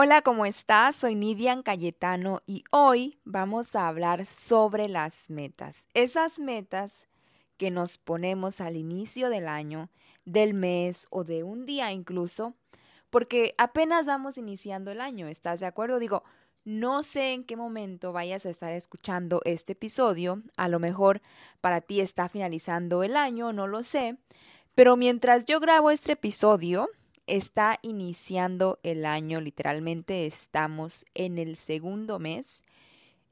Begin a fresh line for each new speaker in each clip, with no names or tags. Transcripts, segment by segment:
Hola, ¿cómo estás? Soy Nidian Cayetano y hoy vamos a hablar sobre las metas. Esas metas que nos ponemos al inicio del año, del mes o de un día incluso, porque apenas vamos iniciando el año, ¿estás de acuerdo? Digo, no sé en qué momento vayas a estar escuchando este episodio, a lo mejor para ti está finalizando el año, no lo sé, pero mientras yo grabo este episodio, está iniciando el año, literalmente estamos en el segundo mes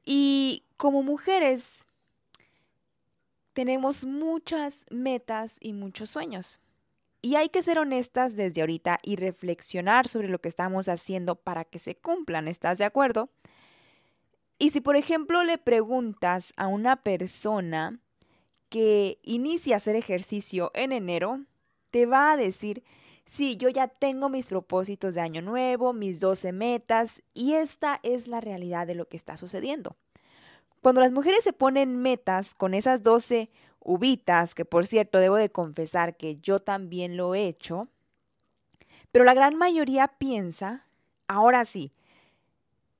y como mujeres tenemos muchas metas y muchos sueños. Y hay que ser honestas desde ahorita y reflexionar sobre lo que estamos haciendo para que se cumplan, ¿estás de acuerdo? Y si por ejemplo le preguntas a una persona que inicia a hacer ejercicio en enero, te va a decir Sí, yo ya tengo mis propósitos de año nuevo, mis 12 metas, y esta es la realidad de lo que está sucediendo. Cuando las mujeres se ponen metas con esas 12 uvitas, que por cierto debo de confesar que yo también lo he hecho, pero la gran mayoría piensa, ahora sí,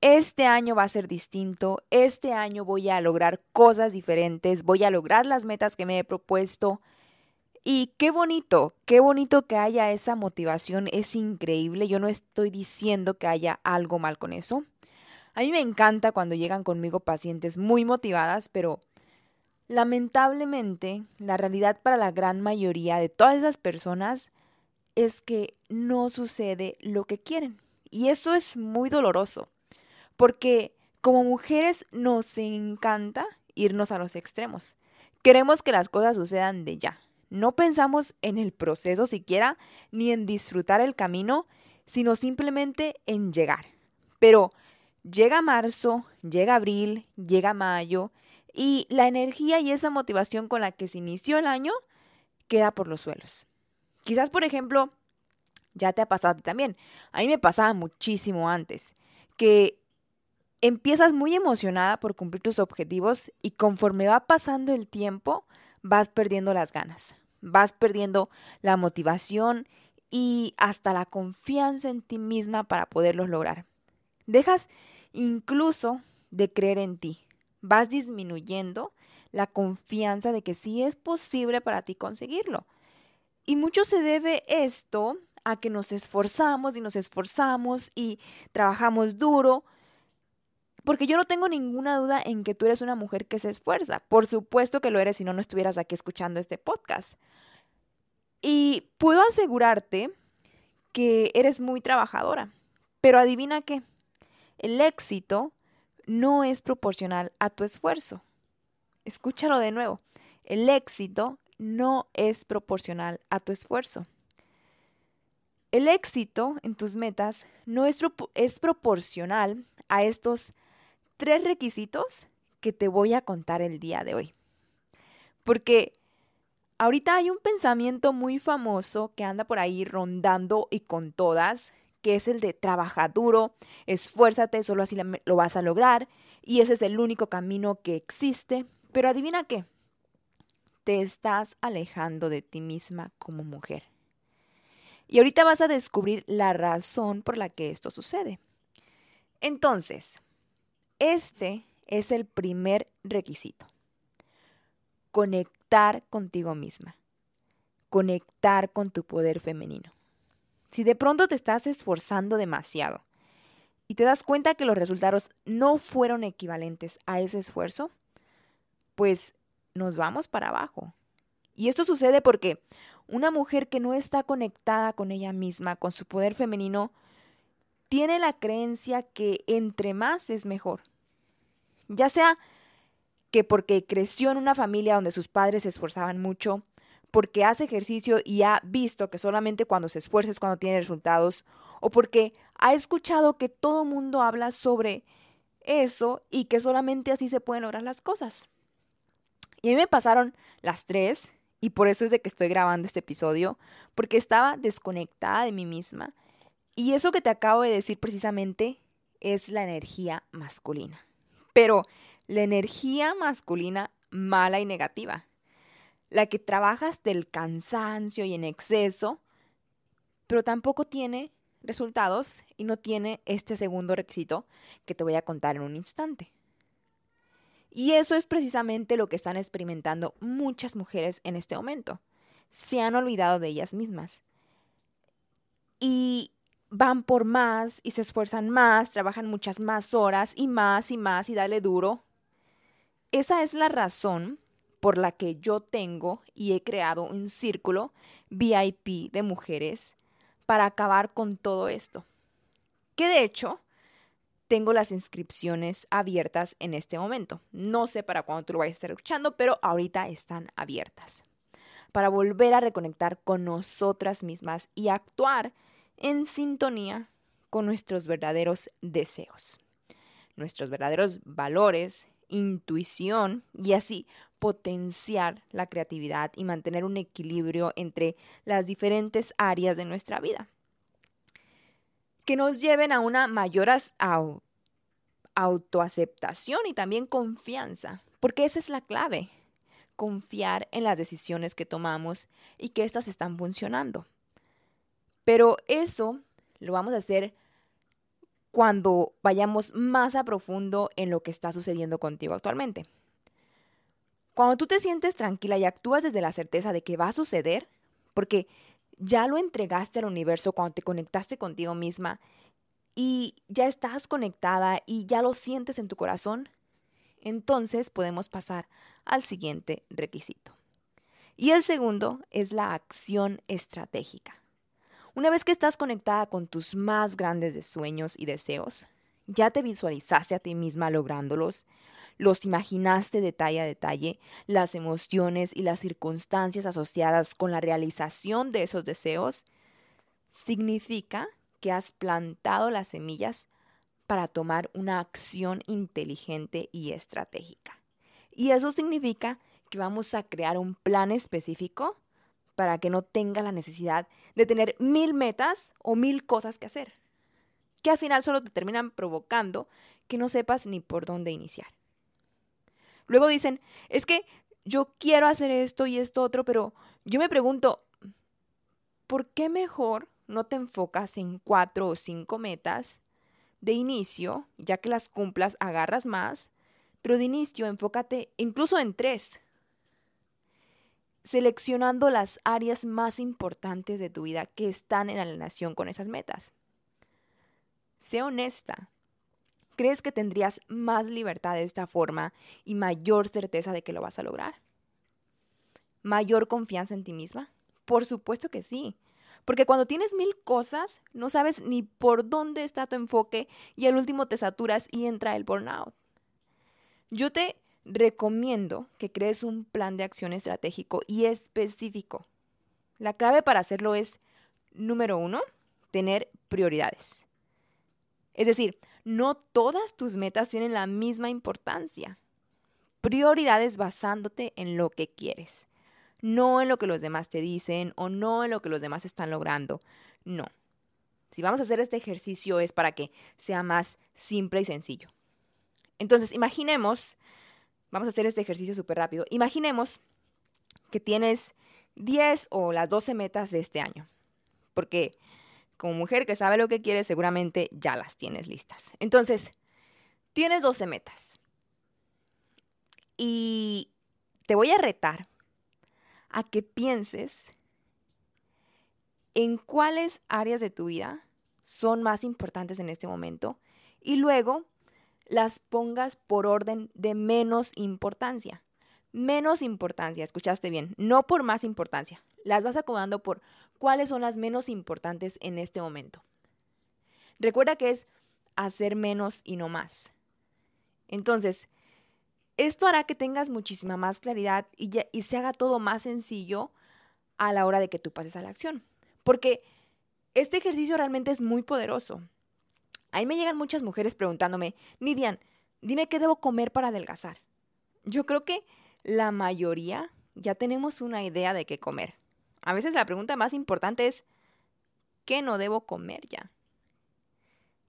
este año va a ser distinto, este año voy a lograr cosas diferentes, voy a lograr las metas que me he propuesto, y qué bonito, qué bonito que haya esa motivación, es increíble. Yo no estoy diciendo que haya algo mal con eso. A mí me encanta cuando llegan conmigo pacientes muy motivadas, pero lamentablemente la realidad para la gran mayoría de todas esas personas es que no sucede lo que quieren. Y eso es muy doloroso, porque como mujeres nos encanta irnos a los extremos. Queremos que las cosas sucedan de ya, no pensamos en el proceso siquiera, ni en disfrutar el camino, sino simplemente en llegar. Pero llega marzo, llega abril, llega mayo, y la energía y esa motivación con la que se inició el año queda por los suelos. Quizás, por ejemplo, ya te ha pasado también. A mí me pasaba muchísimo antes, que empiezas muy emocionada por cumplir tus objetivos y conforme va pasando el tiempo, vas perdiendo las ganas, vas perdiendo la motivación y hasta la confianza en ti misma para poderlos lograr. Dejas incluso de creer en ti, vas disminuyendo la confianza de que sí es posible para ti conseguirlo. Y mucho se debe esto a que nos esforzamos y nos esforzamos y trabajamos duro, porque yo no tengo ninguna duda en que tú eres una mujer que se esfuerza. Por supuesto que lo eres si no, no estuvieras aquí escuchando este podcast. Y puedo asegurarte que eres muy trabajadora. Pero adivina qué. El éxito no es proporcional a tu esfuerzo. Escúchalo de nuevo. El éxito no es proporcional a tu esfuerzo. El éxito en tus metas no es, es proporcional a estos tres requisitos que te voy a contar el día de hoy. Porque ahorita hay un pensamiento muy famoso que anda por ahí rondando y con todas, que es el de trabaja duro, esfuérzate, solo así lo vas a lograr y ese es el único camino que existe. Pero adivina qué, te estás alejando de ti misma como mujer. Y ahorita vas a descubrir la razón por la que esto sucede. Entonces, este es el primer requisito. Conectar contigo misma. Conectar con tu poder femenino. Si de pronto te estás esforzando demasiado y te das cuenta que los resultados no fueron equivalentes a ese esfuerzo, pues nos vamos para abajo. Y esto sucede porque una mujer que no está conectada con ella misma, con su poder femenino, tiene la creencia que entre más es mejor. Ya sea que porque creció en una familia donde sus padres se esforzaban mucho, porque hace ejercicio y ha visto que solamente cuando se esfuerza es cuando tiene resultados, o porque ha escuchado que todo mundo habla sobre eso y que solamente así se pueden lograr las cosas. Y a mí me pasaron las tres, y por eso es de que estoy grabando este episodio, porque estaba desconectada de mí misma. Y eso que te acabo de decir precisamente es la energía masculina. Pero la energía masculina mala y negativa. La que trabajas del cansancio y en exceso, pero tampoco tiene resultados y no tiene este segundo requisito que te voy a contar en un instante. Y eso es precisamente lo que están experimentando muchas mujeres en este momento. Se han olvidado de ellas mismas. Y van por más y se esfuerzan más, trabajan muchas más horas y más y más y dale duro. Esa es la razón por la que yo tengo y he creado un círculo VIP de mujeres para acabar con todo esto. Que de hecho, tengo las inscripciones abiertas en este momento. No sé para cuándo tú lo vayas a estar escuchando, pero ahorita están abiertas. Para volver a reconectar con nosotras mismas y actuar en sintonía con nuestros verdaderos deseos, nuestros verdaderos valores, intuición y así potenciar la creatividad y mantener un equilibrio entre las diferentes áreas de nuestra vida que nos lleven a una mayor autoaceptación y también confianza, porque esa es la clave, confiar en las decisiones que tomamos y que éstas están funcionando. Pero eso lo vamos a hacer cuando vayamos más a profundo en lo que está sucediendo contigo actualmente. Cuando tú te sientes tranquila y actúas desde la certeza de que va a suceder, porque ya lo entregaste al universo cuando te conectaste contigo misma y ya estás conectada y ya lo sientes en tu corazón, entonces podemos pasar al siguiente requisito. Y el segundo es la acción estratégica. Una vez que estás conectada con tus más grandes sueños y deseos, ya te visualizaste a ti misma lográndolos, los imaginaste detalle a detalle, las emociones y las circunstancias asociadas con la realización de esos deseos, significa que has plantado las semillas para tomar una acción inteligente y estratégica. Y eso significa que vamos a crear un plan específico para que no tenga la necesidad de tener mil metas o mil cosas que hacer, que al final solo te terminan provocando que no sepas ni por dónde iniciar. Luego dicen, es que yo quiero hacer esto y esto otro, pero yo me pregunto, ¿por qué mejor no te enfocas en cuatro o cinco metas de inicio, ya que las cumplas, agarras más, pero de inicio enfócate incluso en tres, seleccionando las áreas más importantes de tu vida que están en alineación con esas metas. Sé honesta, ¿Crees que tendrías más libertad de esta forma y mayor certeza de que lo vas a lograr? ¿Mayor confianza en ti misma? Por supuesto que sí. Porque cuando tienes mil cosas, no sabes ni por dónde está tu enfoque y al último te saturas y entra el burnout. Yo te recomiendo que crees un plan de acción estratégico y específico. La clave para hacerlo es, número uno, tener prioridades. Es decir, no todas tus metas tienen la misma importancia. Prioridades basándote en lo que quieres, no en lo que los demás te dicen o no en lo que los demás están logrando. No. Si vamos a hacer este ejercicio es para que sea más simple y sencillo. Entonces, imaginemos, vamos a hacer este ejercicio súper rápido, imaginemos que tienes 10 o las 12 metas de este año. Porque como mujer que sabe lo que quiere, seguramente ya las tienes listas. Entonces, tienes 12 metas. Y te voy a retar a que pienses en cuáles áreas de tu vida son más importantes en este momento y luego las pongas por orden de menos importancia. Menos importancia, escuchaste bien, no por más importancia. Las vas acomodando por cuáles son las menos importantes en este momento. Recuerda que es hacer menos y no más. Entonces, esto hará que tengas muchísima más claridad y, se haga todo más sencillo a la hora de que tú pases a la acción. Porque este ejercicio realmente es muy poderoso. Ahí me llegan muchas mujeres preguntándome, Nidian, dime qué debo comer para adelgazar. Yo creo que la mayoría ya tenemos una idea de qué comer. A veces la pregunta más importante es, ¿qué no debo comer ya?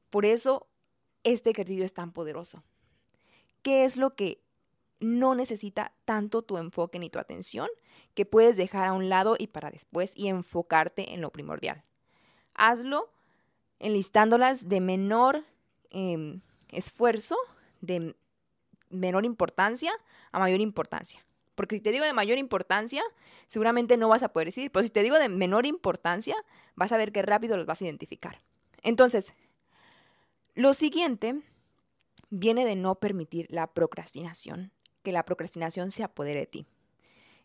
Por eso este ejercicio es tan poderoso. ¿Qué es lo que no necesita tanto tu enfoque ni tu atención que puedes dejar a un lado y para después y enfocarte en lo primordial? Hazlo enlistándolas de menor em, esfuerzo, de menor importancia a mayor importancia. Porque si te digo de mayor importancia, seguramente no vas a poder decir, pero si te digo de menor importancia, vas a ver que rápido los vas a identificar. Entonces, lo siguiente viene de no permitir la procrastinación, que la procrastinación se apodere de ti.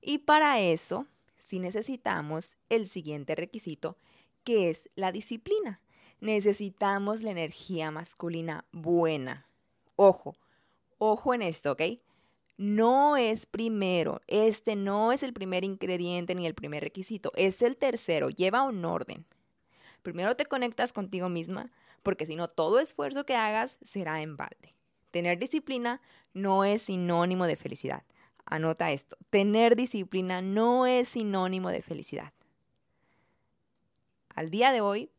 Y para eso, si necesitamos el siguiente requisito, que es la disciplina. Necesitamos la energía masculina buena. Ojo, ojo en esto, ¿ok? No es primero, este no es el primer ingrediente ni el primer requisito, es el tercero, lleva un orden. Primero te conectas contigo misma, porque si no, todo esfuerzo que hagas será en balde. Tener disciplina no es sinónimo de felicidad. Anota esto, tener disciplina no es sinónimo de felicidad. Al día de hoy,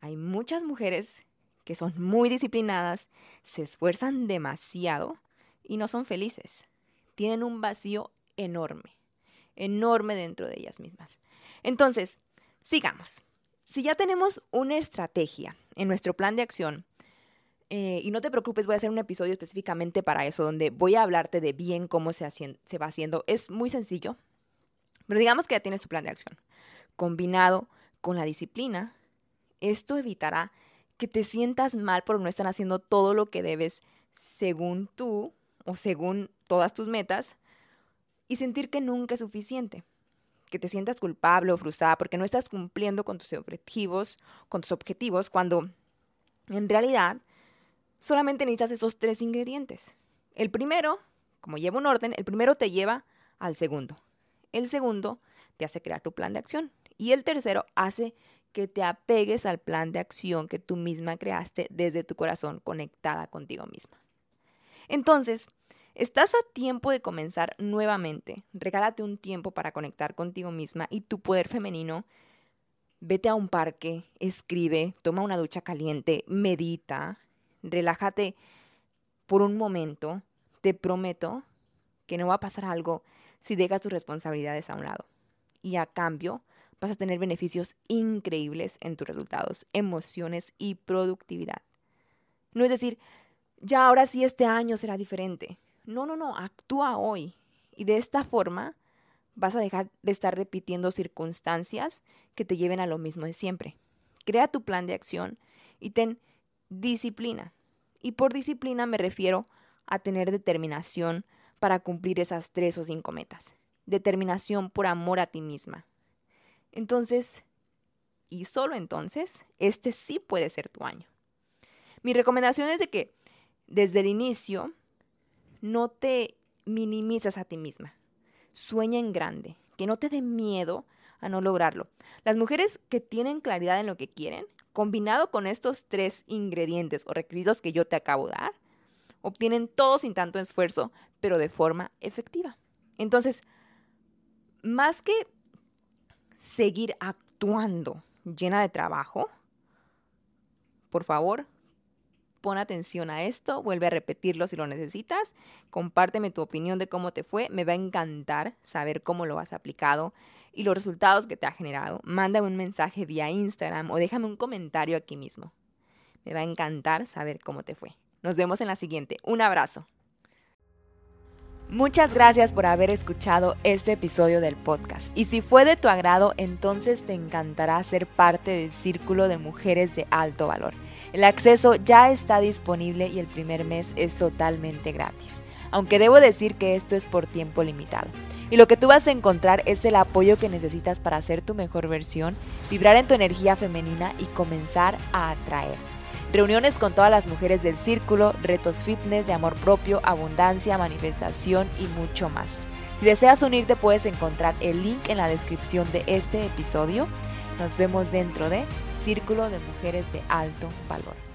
hay muchas mujeres que son muy disciplinadas, se esfuerzan demasiado y no son felices. Tienen un vacío enorme, enorme dentro de ellas mismas. Entonces, sigamos. Si ya tenemos una estrategia en nuestro plan de acción, eh, y no te preocupes, voy a hacer un episodio específicamente para eso, donde voy a hablarte de bien cómo se, se va haciendo. Es muy sencillo, pero digamos que ya tienes tu plan de acción. Combinado con la disciplina, esto evitará que te sientas mal por no estar haciendo todo lo que debes según tú o según todas tus metas y sentir que nunca es suficiente que te sientas culpable o frustrada porque no estás cumpliendo con tus objetivos, con tus objetivos, cuando en realidad solamente necesitas esos tres ingredientes. El primero, como lleva un orden, el primero te lleva al segundo. El segundo te hace crear tu plan de acción. Y el tercero hace que te apegues al plan de acción que tú misma creaste desde tu corazón conectada contigo misma. Entonces, Estás a tiempo de comenzar nuevamente. Regálate un tiempo para conectar contigo misma y tu poder femenino. Vete a un parque, escribe, toma una ducha caliente, medita, relájate por un momento. Te prometo que no va a pasar algo si dejas tus responsabilidades a un lado. Y a cambio, vas a tener beneficios increíbles en tus resultados, emociones y productividad. No es decir, ya ahora sí este año será diferente. No, no, no, actúa hoy. Y de esta forma vas a dejar de estar repitiendo circunstancias que te lleven a lo mismo de siempre. Crea tu plan de acción y ten disciplina. Y por disciplina me refiero a tener determinación para cumplir esas tres o cinco metas. Determinación por amor a ti misma. Entonces, y solo entonces, este sí puede ser tu año. Mi recomendación es de que desde el inicio no te minimices a ti misma. Sueña en grande, que no te dé miedo a no lograrlo. Las mujeres que tienen claridad en lo que quieren, combinado con estos tres ingredientes o requisitos que yo te acabo de dar, obtienen todo sin tanto esfuerzo, pero de forma efectiva. Entonces, más que seguir actuando llena de trabajo, por favor, pon atención a esto, vuelve a repetirlo si lo necesitas, compárteme tu opinión de cómo te fue, me va a encantar saber cómo lo has aplicado y los resultados que te ha generado. Mándame un mensaje vía Instagram o déjame un comentario aquí mismo. Me va a encantar saber cómo te fue. Nos vemos en la siguiente. Un abrazo. Muchas gracias por haber escuchado este episodio del podcast. Y si fue de tu agrado, entonces te encantará ser parte del Círculo de Mujeres de Alto Valor. El acceso ya está disponible y el primer mes es totalmente gratis. Aunque debo decir que esto es por tiempo limitado. Y lo que tú vas a encontrar es el apoyo que necesitas para ser tu mejor versión, vibrar en tu energía femenina y comenzar a atraer reuniones con todas las mujeres del círculo, retos fitness de amor propio, abundancia, manifestación y mucho más. Si deseas unirte puedes encontrar el link en la descripción de este episodio. Nos vemos dentro de Círculo de Mujeres de Alto Valor.